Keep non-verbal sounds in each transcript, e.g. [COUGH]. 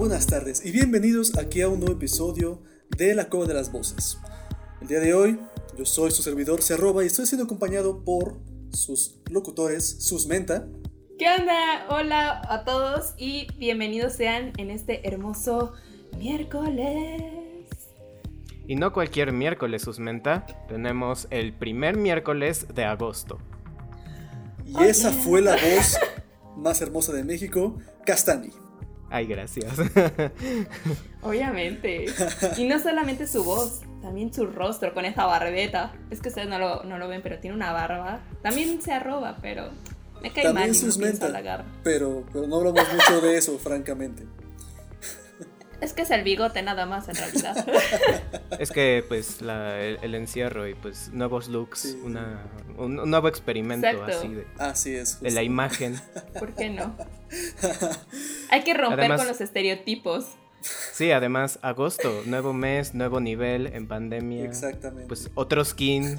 Buenas tardes y bienvenidos aquí a un nuevo episodio de La Cueva de las Voces. El día de hoy, yo soy su servidor Cerroba y estoy siendo acompañado por sus locutores, sus menta. ¿Qué onda? Hola a todos y bienvenidos sean en este hermoso miércoles. Y no cualquier miércoles, Susmenta. Tenemos el primer miércoles de agosto. Y Oh, esa yeah. fue la [LAUGHS] voz más hermosa de México, Castani. Ay, gracias. [LAUGHS] Obviamente. Y no solamente su voz, también su rostro con esa barbeta. Es que ustedes no lo, no lo ven, pero tiene una barba. También se arroba, pero me cae mal También no sus halagar. pero, pero no hablamos mucho de eso, francamente. Es que es el bigote nada más en realidad. [LAUGHS] es que, pues, la- el, el encierro y, pues, nuevos looks. Sí. Una, un, un nuevo experimento Exacto. así de, Así es. de la imagen. ¿Por qué no? [LAUGHS] Hay que romper Además- con los estereotipos. Sí, además, agosto, nuevo mes, nuevo nivel en pandemia. Exactamente. Pues otro skin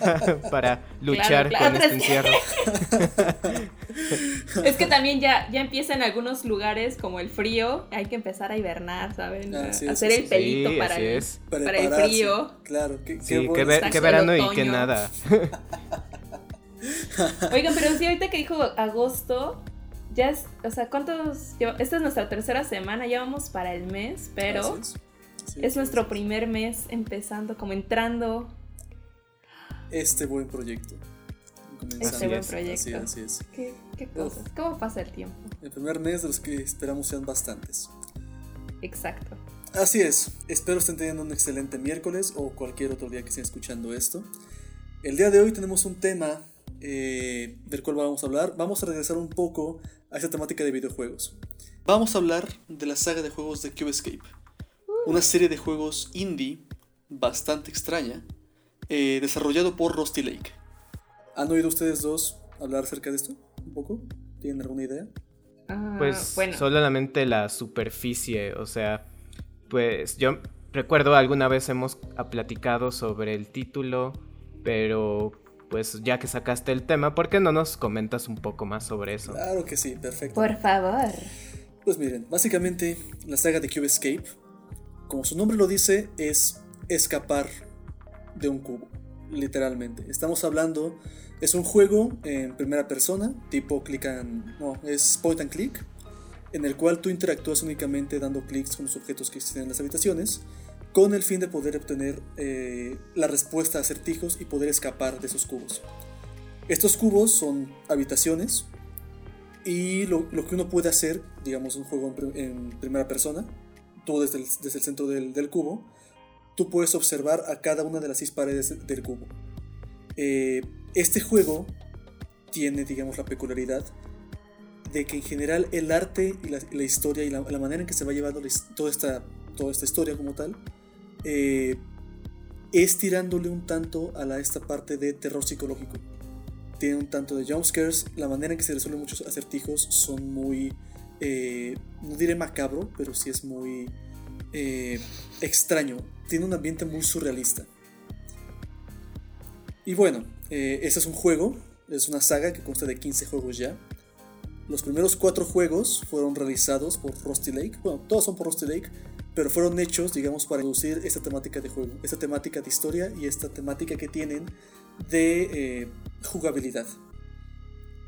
[LAUGHS] para luchar claro, con este skin. encierro. Es que también ya, ya empieza en algunos lugares como el frío, hay que empezar a hibernar, ¿saben? Hacer sí, el pelito Sí, para, el, para frío. Claro, qué, qué, qué el verano y qué nada. [LAUGHS] Oigan, pero sí, ahorita que dijo agosto, ya es, o sea, ¿cuántos? lleva- Esta es nuestra tercera semana, ya vamos para el mes, pero es. Nuestro primer mes empezando, como entrando. Este buen proyecto. Comenzando. Este buen proyecto. Así, así es. ¿Qué, qué cosas? ¿Cómo pasa el tiempo? El primer mes de los que esperamos sean bastantes. Exacto. Así es. Espero estén teniendo un excelente miércoles o cualquier otro día que estén escuchando esto. El día de hoy tenemos un tema eh, del cual vamos a hablar. Vamos a regresar un poco a esta temática de videojuegos. Vamos a hablar de la saga de juegos de Cube Escape. Una serie de juegos indie bastante extraña, eh, desarrollado por Rusty Lake. ¿Han oído ustedes dos hablar acerca de esto? ¿Un poco? ¿Tienen alguna idea? Ah, Pues bueno, solamente la superficie, o sea, pues yo recuerdo alguna vez hemos platicado sobre el título, pero pues ya que sacaste el tema, ¿por qué no nos comentas un poco más sobre eso? Claro que sí, perfecto. por favor. Pues miren, básicamente la saga de Cube Escape, como su nombre lo dice, es escapar de un cubo, literalmente. Estamos hablando, es un juego en primera persona, tipo click and... no, es point and click, en el cual tú interactúas únicamente dando clics con los objetos que existen en las habitaciones, con el fin de poder obtener eh, la respuesta a acertijos y poder escapar de esos cubos. Estos cubos son habitaciones, y lo, lo que uno puede hacer, digamos, un juego en, pri- en primera persona, tú desde el, desde el centro del, del cubo, tú puedes observar a cada una de las seis paredes del cubo. Eh, este juego tiene, digamos, la peculiaridad de que en general el arte y la, historia y la, manera en que se va llevando toda, esta, toda esta historia como tal, eh, es tirándole un tanto a la, esta parte de terror psicológico tiene un tanto de jumpscares. La manera en que se resuelven muchos acertijos son muy. eh, no diré macabro, pero sí es muy. Eh, extraño. Tiene un ambiente muy surrealista. Y bueno, este es un juego. Es una saga que consta de 15 juegos ya. Los primeros cuatro juegos fueron realizados por Rusty Lake. Bueno, todos son por Rusty Lake, pero fueron hechos, digamos, para introducir esta temática de juego, esta temática de historia y esta temática que tienen de eh, jugabilidad.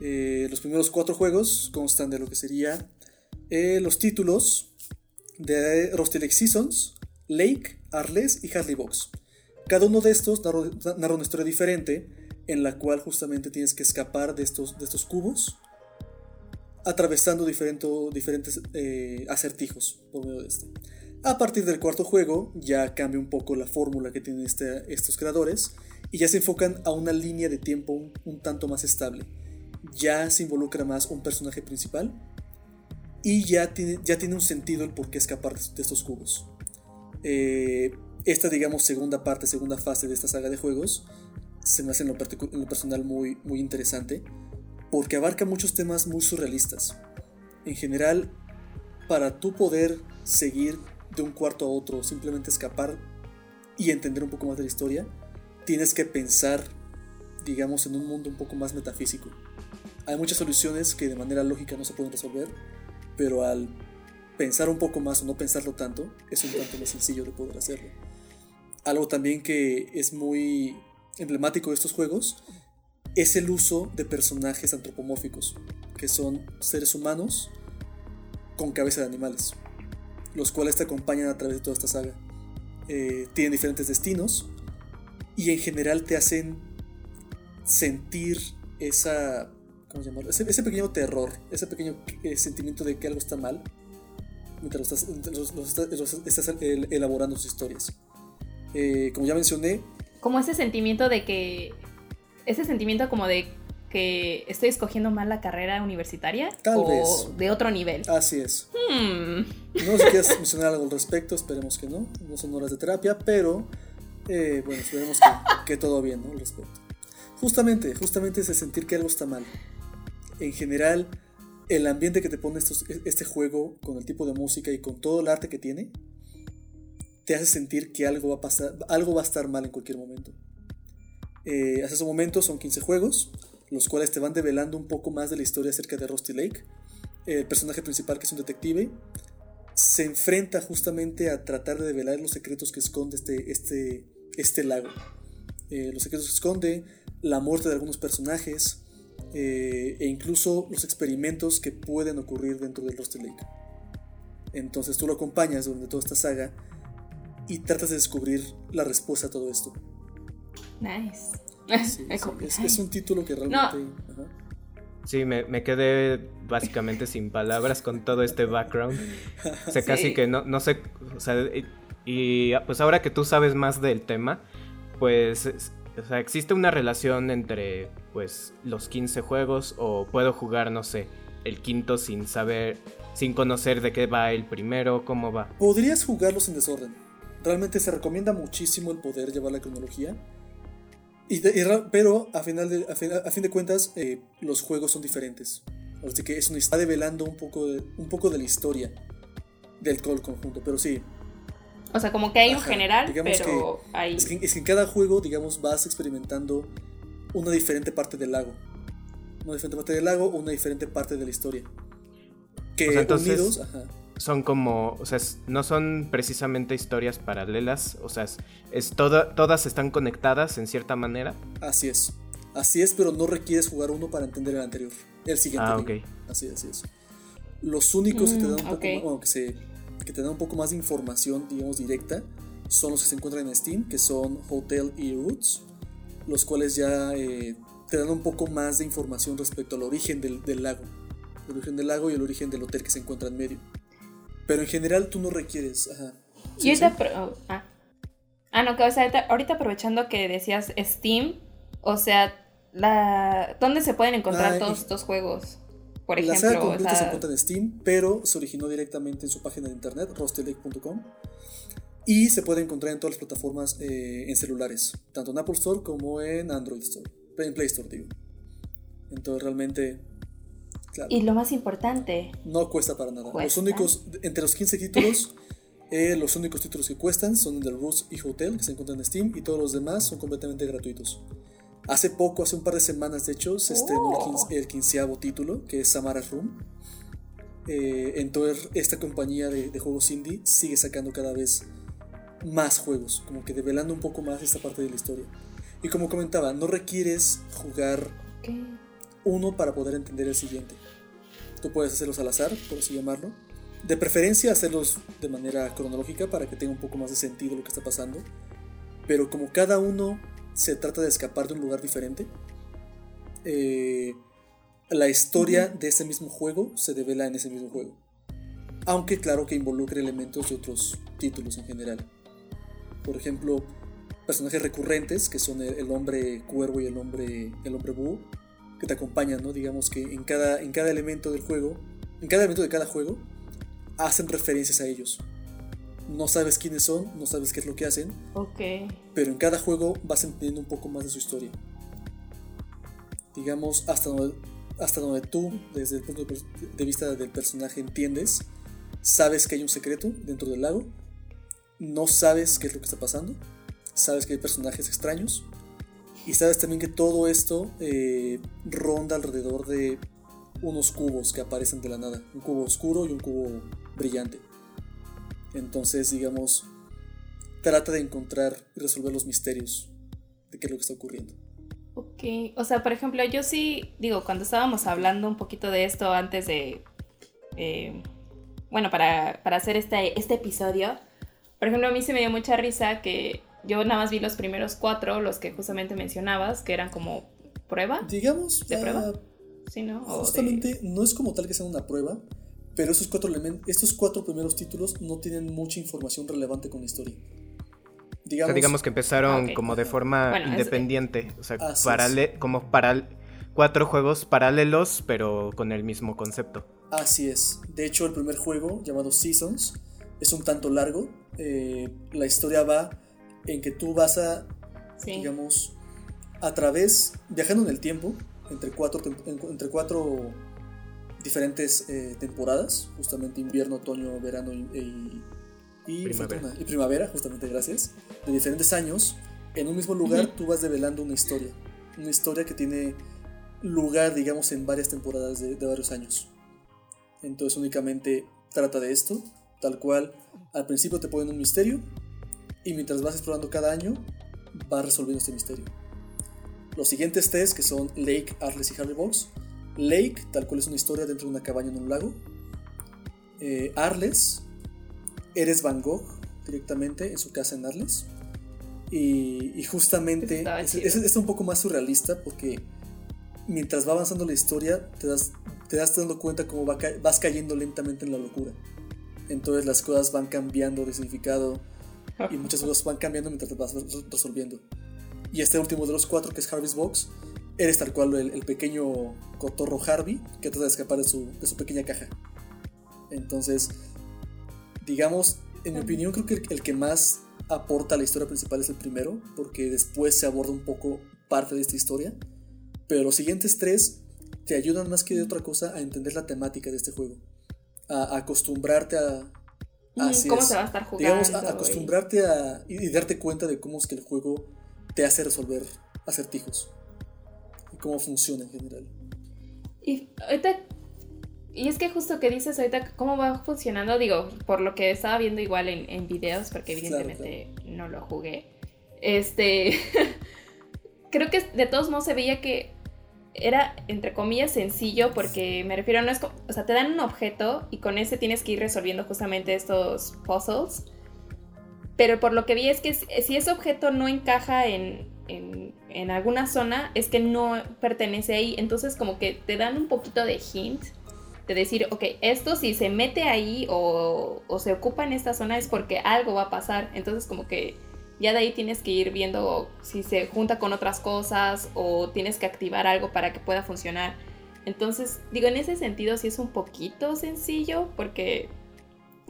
Los primeros cuatro juegos constan de lo que sería los títulos de Lake Seasons, Lake, Arles y Harley Box. Cada uno de estos narra, una historia diferente en la cual justamente tienes que escapar de estos, de estos cubos atravesando diferento- diferentes eh, acertijos por medio de este. A partir del cuarto juego ya cambia un poco la fórmula que tienen este- estos creadores y ya se enfocan a una línea de tiempo un tanto más estable. Ya se involucra más un personaje principal y ya tiene, ya tiene un sentido el por qué escapar de, estos cubos. Eh, esta, digamos, segunda parte, segunda fase de esta saga de juegos se me hace en lo, en lo personal muy, muy interesante porque abarca muchos temas muy surrealistas. En general, para tú poder seguir de un cuarto a otro, simplemente escapar y entender un poco más de la historia, tienes que pensar, digamos, en un mundo un poco más metafísico. Hay muchas soluciones que de manera lógica no se pueden resolver, pero al pensar un poco más o no pensarlo tanto, es un tanto más sencillo de poder hacerlo. Algo también que es muy emblemático de estos juegos es el uso de personajes antropomórficos, que son seres humanos con cabeza de animales, los cuales te acompañan a través de toda esta saga. Eh, tienen diferentes destinos y en general te hacen sentir esa, ¿cómo llamarlo? Ese, ese pequeño terror, ese pequeño eh, sentimiento de que algo está mal mientras estás, los- los estás- los estás el- elaborando sus historias. Eh, como ya mencioné, Como ese sentimiento de que. Ese sentimiento como de que estoy escogiendo mal la carrera universitaria. Tal o vez. de otro nivel. así es. Hmm. No sé si quieres [LAUGHS] mencionar algo al respecto, esperemos que no. No son horas de terapia, pero eh, bueno, esperemos que, que todo bien, ¿no? Al respecto. Justamente, justamente ese sentir que algo está mal. En general, el ambiente que te pone estos- este juego, con el tipo de música y con todo el arte que tiene, te hace sentir que algo va a pasar, algo va a estar mal en cualquier momento. Eh, hasta ese momento son 15 juegos, los cuales te van develando un poco más de la historia acerca de Rusty Lake. El personaje principal, que es un detective, se enfrenta justamente a tratar de develar los secretos que esconde este, este, este lago. Eh, los secretos que esconde, la muerte de algunos personajes eh, e incluso los experimentos que pueden ocurrir dentro del Rusty Lake. Entonces tú lo acompañas durante toda esta saga y tratas de descubrir la respuesta a todo esto. Nice. Sí, [LAUGHS] Es es, es un título que realmente... ajá. Sí, me, me quedé básicamente sin palabras con todo este background. O sea, casi Sí. que no, no sé. O sea, y, y, pues ahora que tú sabes más del tema, pues. O sea, existe una relación entre pues los 15 juegos o puedo jugar, no sé, el quinto sin saber, sin conocer de qué va el primero, cómo va. Podrías jugarlos en desorden. Realmente se recomienda muchísimo el poder llevar la cronología. Y pero a, final a, fin, a fin de cuentas, eh, los juegos son diferentes. Así que eso está develando un poco, de, un poco de la historia del call conjunto. Pero sí, O sea, como que hay un general, digamos pero hay. es que, es que en cada juego, digamos, vas experimentando una diferente parte del lago. Una diferente parte del lago, una diferente parte de la historia. Que O sea, entonces- unidos, ajá. Son como, o sea, no son precisamente historias paralelas, o sea, es, es toda- todas están conectadas en cierta manera. Así es. Así es, pero no requieres jugar uno para entender el anterior. El siguiente. Ah, ok. Así es, así es. Los únicos que te Mm, dan un poco más, bueno, que, se- que te dan un poco más de información, digamos, directa, son los que se encuentran en Steam, que son Hotel y Roots, los cuales ya eh, te dan un poco más de información respecto al origen del, del lago. El origen del lago y el origen del hotel que se encuentra en medio. Pero en general tú no requieres. Ajá. Sí, ahorita sí. pro- ah. Ah, no, que o sea, ahorita, ahorita aprovechando que decías Steam, o sea, la ¿dónde se pueden encontrar Ah, todos estos juegos? Por la saga ejemplo, o completa se sea, encuentra en Steam, pero se originó directamente en su página de internet, rostelake.com. Y se puede encontrar en todas las plataformas eh, en celulares, tanto en Apple Store como en Android Store, en Play Store, digo. Entonces realmente, claro, y lo más importante, no cuesta para nada. Los ¿Cuesta? únicos, entre los 15 títulos, [LAUGHS] eh, los únicos títulos que cuestan son The Roots y Hotel, que se encuentran en Steam, y todos los demás son completamente gratuitos. Hace poco, hace un par de semanas de hecho, se estrenó el, Oh. el quinceavo título, que es Samara's Room. Eh, entonces, esta compañía de, de juegos indie sigue sacando cada vez más juegos, como que develando un poco más esta parte de la historia. Y como comentaba, no requieres jugar uno para poder entender el siguiente. Tú puedes hacerlos al azar, por así llamarlo. De preferencia hacerlos de manera cronológica para que tenga un poco más de sentido lo que está pasando. Pero como cada uno se trata de escapar de un lugar diferente, eh, la historia de ese mismo juego se devela en ese mismo juego. Aunque claro que involucre elementos de otros títulos en general. Por ejemplo, personajes recurrentes, que son el, el hombre cuervo y el hombre, el hombre búho, que te acompañan, ¿no? Digamos que en cada, en cada elemento del juego, en cada elemento de cada juego, hacen referencias a ellos. No sabes quiénes son, no sabes qué es lo que hacen, Ok. pero en cada juego vas entendiendo un poco más de su historia. Digamos, hasta donde, hasta donde tú, desde el punto de vista del personaje, entiendes, sabes que hay un secreto dentro del lago, no sabes qué es lo que está pasando, sabes que hay personajes extraños, y sabes también que todo esto eh, ronda alrededor de unos cubos que aparecen de la nada, un cubo oscuro y un cubo brillante. Entonces, digamos, trata de encontrar y resolver los misterios de qué es lo que está ocurriendo. Ok, o sea, por ejemplo, yo sí, digo, cuando estábamos hablando un poquito de esto antes de, eh, bueno, para, para hacer este, este episodio, por ejemplo, a mí se me dio mucha risa que yo nada más vi los primeros cuatro, los que justamente mencionabas, que eran como prueba, Digamos, ¿De ah, prueba? ¿sí, no? O de- justamente no es como tal que sea una prueba, pero esos cuatro, estos cuatro primeros títulos no tienen mucha información relevante con la historia. O Digamos, sea, digamos que empezaron Ok. como de forma Bueno, es- independiente. O sea, parale- como paral cuatro juegos paralelos, pero con el mismo concepto. Así es. De hecho, el primer juego, llamado Seasons, es un tanto largo. Eh, la historia va en que tú vas a Sí. digamos, a través, viajando en el tiempo, entre cuatro, entre cuatro diferentes eh, temporadas, justamente invierno, otoño, verano y, y- y Primavera. y primavera, justamente gracias, de diferentes años, en un mismo lugar Ujú. tú vas develando una historia, una historia que tiene lugar, digamos, en varias temporadas de, de varios años. Entonces únicamente trata de esto, tal cual, al principio te ponen un misterio, y mientras vas explorando cada año, vas resolviendo este misterio. Los siguientes test, que son Lake, Arles y Harry Box. Lake, tal cual es una historia dentro de una cabaña en un lago. Eh, Arles, eres Van Gogh directamente en su casa en Arles. Y, y justamente es, chido. es- es un poco más surrealista porque mientras va avanzando la historia te das, te das dando cuenta cómo va vas cayendo lentamente en la locura. Entonces las cosas van cambiando de significado y muchas [LAUGHS] cosas van cambiando mientras te vas res- resolviendo. Y este último de los cuatro, que es Harvey's Box, eres tal cual el, el pequeño cotorro Harvey que trata de escapar de su, de su pequeña caja. Entonces, digamos, en mi opinión, creo que el, el que más aporta a la historia principal es el primero, porque después se aborda un poco parte de esta historia. Pero los siguientes tres te ayudan más que de otra cosa a entender la temática de este juego. A, a acostumbrarte a. Así ¿Cómo se va a estar jugando? Digamos, a- acostumbrarte a. Y, y darte cuenta de cómo es que el juego te hace resolver acertijos. Cómo funciona en general. Y ahorita, y es que justo que dices ahorita cómo va funcionando, digo, por lo que estaba viendo igual en, en videos, porque Claro, evidentemente no lo jugué. Este, [LAUGHS] creo que de todos modos se veía que era, entre comillas, sencillo, porque me refiero, no es, o sea, te dan un objeto y con ese tienes que ir resolviendo justamente estos puzzles. Pero por lo que vi es que si si ese objeto no encaja en, en, en alguna zona, es que no pertenece ahí. Entonces como que te dan un poquito de hint de decir, ok, esto si se mete ahí o, o se ocupa en esta zona es porque algo va a pasar. Entonces como que ya de ahí tienes que ir viendo si se junta con otras cosas o tienes que activar algo para que pueda funcionar. Entonces, digo, en ese sentido sí es un poquito sencillo porque,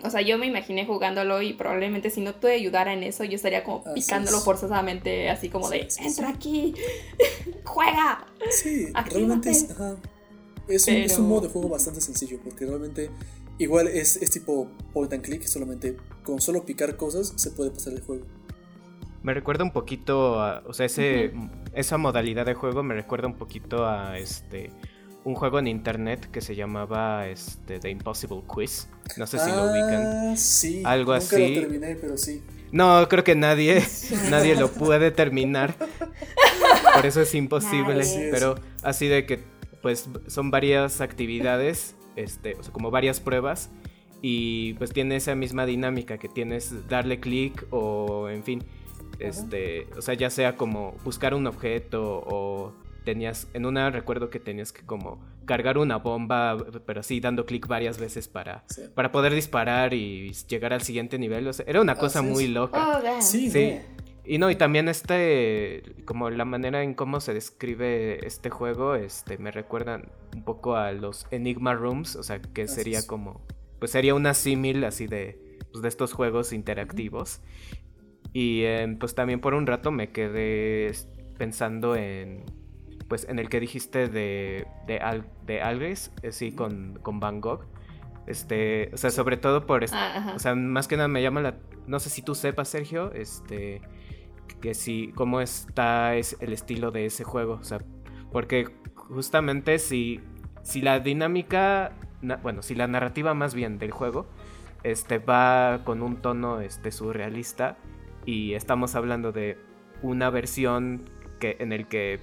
o sea, yo me imaginé jugándolo y probablemente si no te ayudara en eso, yo estaría como Así picándolo es. forzosamente, así como Sí, de, sí, entra sí. aquí, [LAUGHS] juega. Sí, Actívate. realmente es, ajá, es, un, es un modo de juego bastante sencillo, porque realmente igual es, es tipo point and click, solamente con solo picar cosas se puede pasar el juego. Me recuerda un poquito a. O sea, ese, esa modalidad de juego me recuerda un poquito a este. Un juego en internet que se llamaba este, The Impossible Quiz. No sé si lo ubican. Ah, sí, Algo nunca así. lo terminé, pero sí. No, creo que nadie, [LAUGHS] nadie lo puede terminar. Por eso es imposible. Pero así de que, pues, son varias actividades, este, o sea, como varias pruebas. Y pues tiene esa misma dinámica que tienes darle clic o, en fin, este, o sea, ya sea como buscar un objeto o tenías, en una recuerdo que tenías que como cargar una bomba, pero sí dando clic varias veces para, Sí. para poder disparar y llegar al siguiente nivel. O sea, era una cosa Así muy loca. Oh, damn. Sí. Y no, y también este, como la manera en cómo se describe este juego, este, me recuerdan un poco a los Enigma Rooms, o sea, que Así sería como, pues sería una símil así de, pues, de estos juegos interactivos. Y eh, pues también por un rato me quedé pensando en, pues en el que dijiste de, de, Al, de Algris, eh, sí, con, con Van Gogh. Este, o sea, sobre todo por, est- Ah, ajá. o sea, más que nada me llama la, no sé si tú sepas, Sergio, este, que si, cómo está es el estilo de ese juego, o sea, porque justamente si, si la dinámica, na- bueno, si la narrativa más bien del juego, este, va con un tono, este, surrealista y estamos hablando de una versión que, en el que,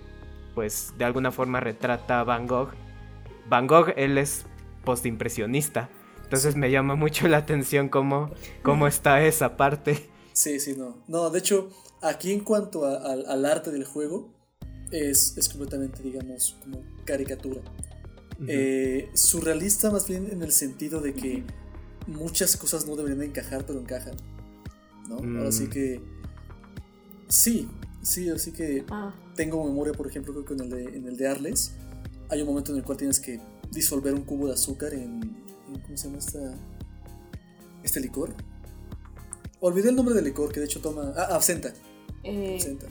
pues, de alguna forma retrata a Van Gogh. Van Gogh, él es postimpresionista. Entonces me llama mucho la atención cómo, cómo está esa parte. Sí, sí, no. No, de hecho, aquí en cuanto a- al- al arte del juego, es, es completamente, digamos, como caricatura. Eh, surrealista más bien en el sentido de que muchas cosas no deberían encajar, pero encajan. ¿No? Ahora sí Mm. que... Sí, sí, así que Ah, tengo memoria, por ejemplo, creo que en el de, en el de Arles hay un momento en el cual tienes que disolver un cubo de azúcar en, en- ¿cómo se llama esta, este licor? Olvidé el nombre del licor que de hecho toma... Ah, absenta. eh, absenta.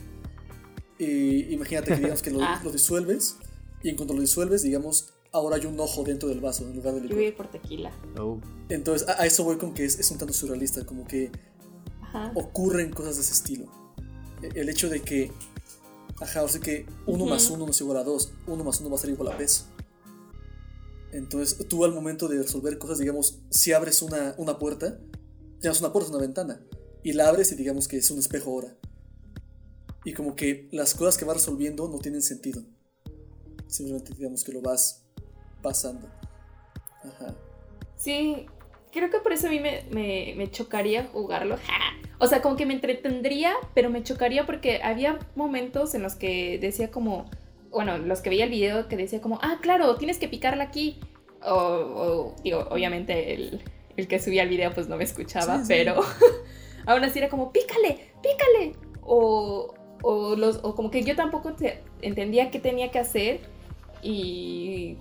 Y imagínate que digamos que lo, [LAUGHS] Ah. lo disuelves y en cuanto lo disuelves, digamos, ahora hay un ojo dentro del vaso en lugar del yo voy a licor. ir por tequila. Oh, Entonces, a, a eso voy con que es, es un tanto surrealista, como que Ajá. ocurren cosas de ese estilo. E- El hecho de que, ajá, o sea que uno más uno no es igual a dos, uno más uno va a ser igual a tres. Entonces, tú al momento de resolver cosas, digamos, si abres una, una puerta, ya no es una puerta, es una ventana, y la abres y digamos que es un espejo ahora. Y como que las cosas que vas resolviendo no tienen sentido. Simplemente digamos que lo vas pasando. Ajá. Sí, creo que por eso a mí me, me- me chocaría jugarlo. [LAUGHS] O sea, como que me entretendría, pero me chocaría porque había momentos en los que decía como, bueno, los que veía el video que decía como, ah, claro, tienes que picarla aquí. O, o, digo, obviamente el, el que subía el video pues no me escuchaba, Sí, sí. pero [LAUGHS] aún así era como, pícale, pícale. O, o, los, o como que yo tampoco te- entendía qué tenía que hacer y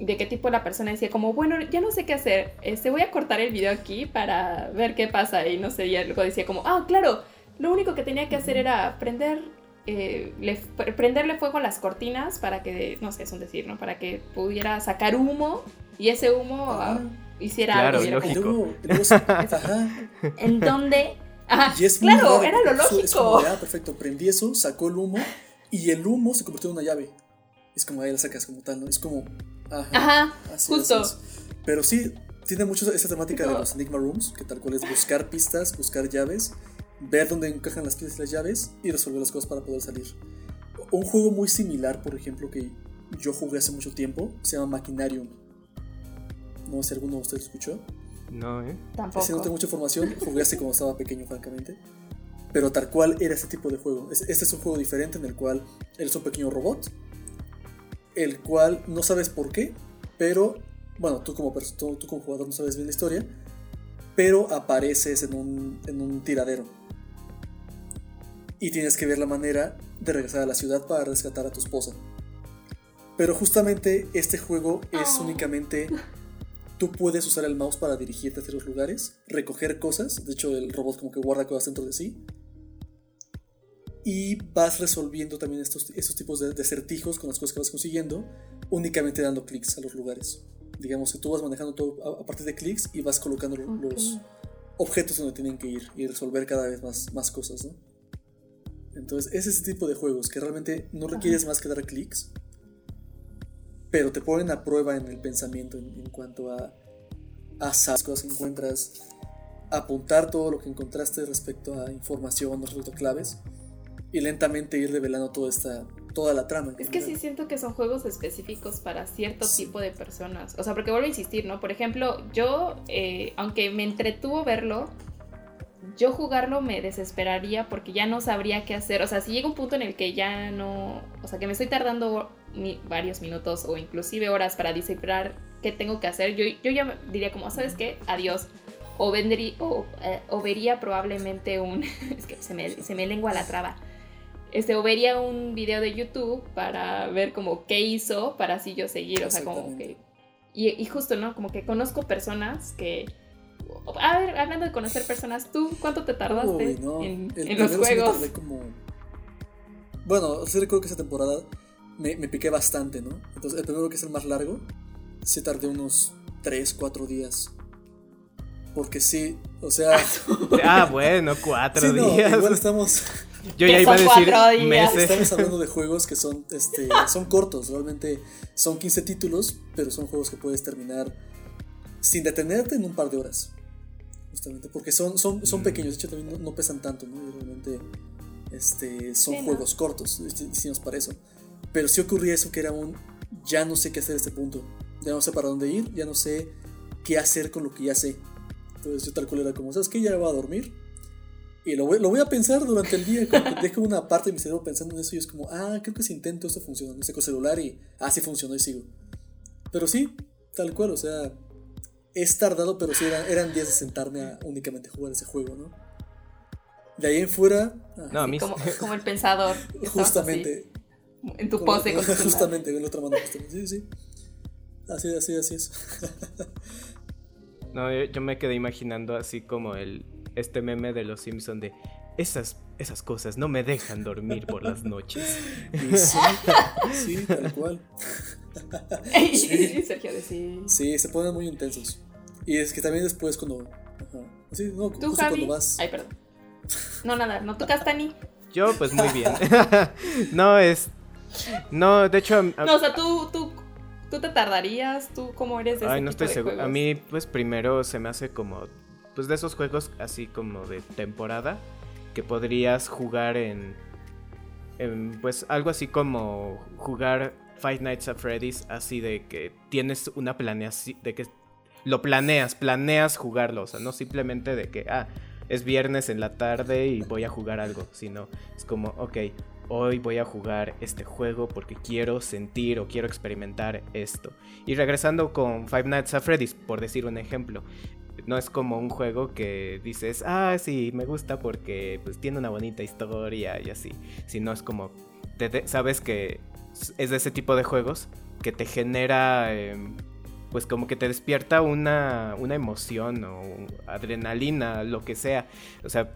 de qué tipo la persona decía como, bueno, ya no sé qué hacer, este, voy a cortar el video aquí para ver qué pasa y no sé, y luego decía como, ah, claro, lo único que tenía que hacer era prender, eh, le- prenderle fuego a las cortinas para que, no sé, es un decir, ¿no? Para que pudiera sacar humo y ese humo ah, Ajá. hiciera Claro, algo. como, lógico. [LAUGHS] ajá. ¿En dónde? Ajá, Y es muy claro, raro, era lo Es como lógico. ah, perfecto, prendí eso, sacó el humo y el humo se convirtió en una llave. Es como ahí la sacas como tal, ¿no? Es como. Ajá. Ajá, así, justo. así es. Pero sí, tiene mucho esa temática de los Enigma Rooms, que tal cual es buscar pistas, buscar llaves, ver dónde encajan las pistas y las llaves y resolver las cosas para poder salir. Un juego muy similar, por ejemplo, que yo jugué hace mucho tiempo, se llama Machinarium. No sé si alguno de ustedes escuchó. no, ¿eh? Ese no Tampoco. tengo mucha información, jugué hace cuando estaba pequeño, francamente. Pero tal cual era ese tipo de juego. Es- Este es un juego diferente en el cual eres un pequeño robot, el cual no sabes por qué, pero, bueno, tú como, tú, tú como jugador no sabes bien la historia, pero apareces en un, en un tiradero. Y tienes que ver la manera de regresar a la ciudad para rescatar a tu esposa. Pero justamente este juego es Oh. únicamente Tú puedes usar el mouse para dirigirte hacia los lugares, recoger cosas, de hecho el robot como que guarda cosas dentro de sí. Y vas resolviendo también estos, estos tipos de, de acertijos con las cosas que vas consiguiendo, únicamente dando clics a los lugares. Digamos que tú vas manejando todo a, a partir de clics y vas colocando lo- Ok. los objetos donde tienen que ir y resolver cada vez más, más cosas, ¿no? Entonces es ese tipo de juegos que realmente no requieres más que dar clics, pero te ponen a prueba en el pensamiento en, en cuanto a, a las cosas que encuentras, apuntar todo lo que encontraste respecto a información, respecto a claves, y lentamente ir revelando toda esta, toda la trama. Es que sí siento que son juegos específicos para cierto Sí. tipo de personas. O sea, porque vuelvo a insistir, ¿no? Por ejemplo, yo, eh, aunque me entretuvo verlo, yo jugarlo me desesperaría porque ya no sabría qué hacer. O sea, si llega un punto en el que ya no... O sea, que me estoy tardando mi- varios minutos o inclusive horas para descifrar qué tengo que hacer, yo, yo ya diría como, ¿sabes qué? Adiós. o, vendrí- o, eh, o vería probablemente un... [LAUGHS] es que se me, se me lengua la traba. Este, o vería un video de YouTube para ver como qué hizo para así yo seguir, o sea, como que... Y, y justo, ¿no? Como que conozco personas que... A ver, hablando de conocer personas, ¿tú cuánto te tardaste Uy, no. en, El en los sí juegos? tardé como... Bueno, sí recuerdo que esa temporada me, me piqué bastante, ¿no? Entonces, el primero que es el más largo, sí tardé unos 3, 4 días. Porque sí, o sea... [LAUGHS] Ah, bueno, cuatro sí, no, días. igual estamos, Yo ya iba a decir meses. estamos hablando de juegos que son, este, [LAUGHS] son cortos. Realmente son 15 títulos, pero son juegos que puedes terminar sin detenerte en un par de horas. Justamente, porque son, son, son Mm. pequeños, de hecho también no, no pesan tanto, ¿no? Y realmente este, son Sí, ¿no? juegos cortos, este, hicimos para eso. Pero sí ocurría eso que era un, ya no sé qué hacer a este punto, ya no sé para dónde ir, ya no sé qué hacer con lo que ya sé. Entonces yo tal cual era como, ¿sabes qué? Ya voy a dormir. Y lo voy, lo voy a pensar durante el día, como que dejo una parte de mi cerebro pensando en eso y es como, ah, creo que si intento esto funciona, no saco celular y, ah, sí funcionó y sigo. Pero sí, tal cual, o sea, es tardado, pero sí eran, eran días de sentarme a únicamente jugar ese juego, ¿no? De ahí en fuera, ah, No, a mí Como, como el pensador. [LAUGHS] justamente, así, en tu como- pose con [LAUGHS] celular. justamente, en la otra mano, justamente, sí, sí. Así, así, así es. No, yo, yo me quedé imaginando así como el este meme de los Simpson de esas esas cosas no me dejan dormir por las noches. [LAUGHS] Sí, sí, tal cual. [LAUGHS] Y Sergio decía. Sí, se ponen muy intensos. Y es que también después cuando... Ajá. Sí, no, ¿Tú, justo Javi? cuando vas... Ay, perdón. No, nada, no. ¿Tú, Castani? Yo pues muy bien. [LAUGHS] no es no, de hecho a- No, o sea, tú, tú, tú te tardarías. ¿Tú cómo eres de ese Ay, no tipo estoy seguro. A mí, pues primero se me hace como. Pues de esos juegos así como de temporada. Que podrías jugar en. en, pues algo así como jugar Five Nights at Freddy's. Así de que tienes una planeación. De que lo planeas, planeas jugarlo. O sea, no simplemente de que. Ah, es viernes en la tarde y voy a jugar algo. Sino es como, ok, hoy voy a jugar este juego porque quiero sentir o quiero experimentar esto. Y regresando con Five Nights at Freddy's, por decir un ejemplo, no es como un juego que dices, ah, sí, me gusta porque pues tiene una bonita historia y así, sino es como, te sabes que es de ese tipo de juegos que te genera, em, pues como que te despierta una, una emoción o adrenalina, lo que sea. O sea,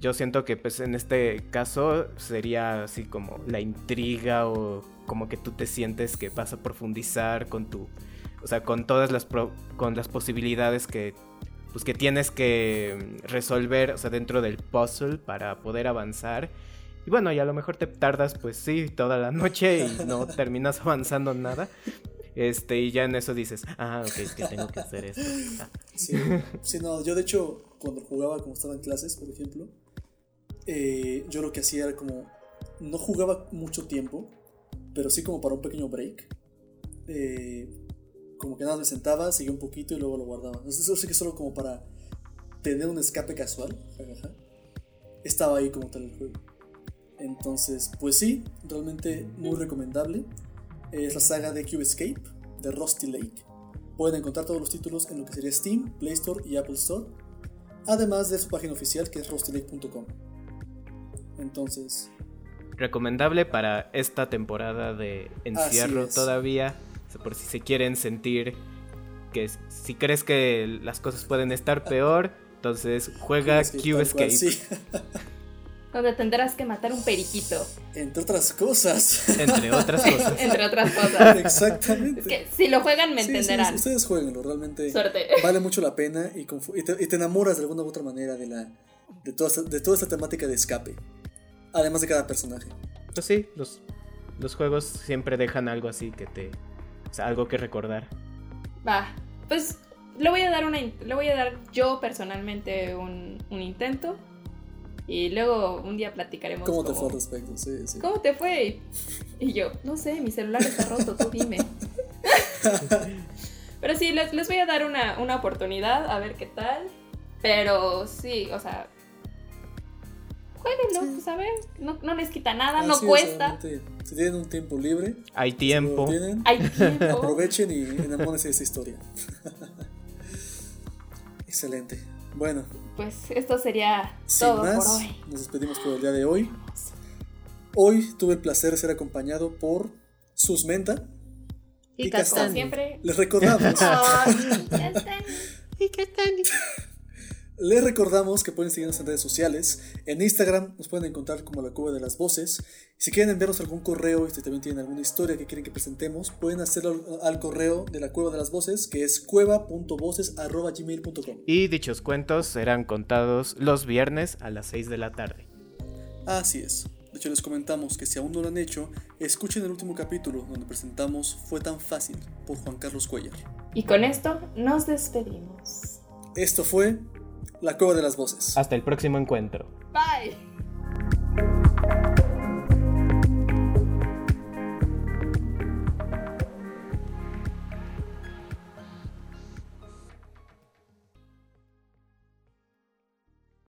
yo siento que pues en este caso sería así como la intriga o como que tú te sientes que vas a profundizar con tu o sea con todas las pro- con las posibilidades que pues que tienes que mm, resolver o sea dentro del puzzle para poder avanzar y bueno y a lo mejor te tardas pues sí toda la noche y no [LAUGHS] terminas avanzando nada este y ya en eso dices ah ok es que tengo que hacer esto Ah, Sí, sí, no, yo de hecho cuando jugaba como estaba en clases, por ejemplo, eh, yo lo que hacía era como, no jugaba mucho tiempo, pero sí como para un pequeño break. eh, como que nada, me sentaba, seguía un poquito y luego lo guardaba. Entonces, eso sí que solo como para tener un escape casual, jajaja, estaba ahí como tal el juego. Entonces, pues sí, realmente muy recomendable. Es la saga de Cube Escape, de Rusty Lake. Pueden encontrar todos los títulos en lo que sería Steam, Play Store y Apple Store. Además de su página oficial que es rustylake.com. Entonces, recomendable para esta temporada de encierro todavía. Sea, Por si se quieren sentir que si crees que las cosas pueden estar peor, entonces juega Cube Escape. sí. Donde tendrás que matar un periquito, Entre otras cosas. Entre otras cosas. entre otras cosas. [LAUGHS] Exactamente. Es que si lo juegan me Sí, sí, entenderán. ustedes jueguenlo, realmente Suerte. vale mucho la pena y, confu- y te, y te enamoras de alguna u otra manera de, la, de, toda esta, de toda esta temática de escape. Además de cada personaje. Pues sí, los, los juegos siempre dejan algo así que te. O sea, algo que recordar. Va, pues le voy a dar una, le voy a dar yo personalmente un, un intento y luego un día platicaremos. ¿Cómo te cómo- fue al respecto? Sí, sí. ¿Cómo te fue? Y yo, no sé, mi celular está roto, tú dime. [LAUGHS] Pero sí, les, les voy a dar una, una oportunidad, a ver qué tal. Pero sí, o sea, jueguenlo, Sí. pues a ver, no, no les quita nada, no Así es, cuesta, Si tienen un tiempo libre, Hay si tiempo. tienen, hay tiempo. aprovechen y enamórense de esa historia. [LAUGHS] Excelente. Bueno, Pues esto sería sin todo más, por hoy. nos despedimos por el día de hoy. Hoy tuve el placer de ser acompañado por Susmenta. Y Y Castaño. siempre. Les recordamos, [LAUGHS] están. Les recordamos que pueden seguirnos en redes sociales. En Instagram nos pueden encontrar como la Cueva de las Voces. Si quieren enviarnos algún correo y si también tienen alguna historia que quieren que presentemos, pueden hacerlo al, al correo de la Cueva de las Voces, que es cueva.voces.gmail.com. Y dichos cuentos serán contados los viernes a las 6 de la tarde. Así es. De hecho, les comentamos que si aún no lo han hecho, escuchen el último capítulo donde presentamos Fue tan fácil por Juan Carlos Cuellar. Y con esto nos despedimos. Esto fue La Cueva de las Voces. Hasta el próximo encuentro. Bye.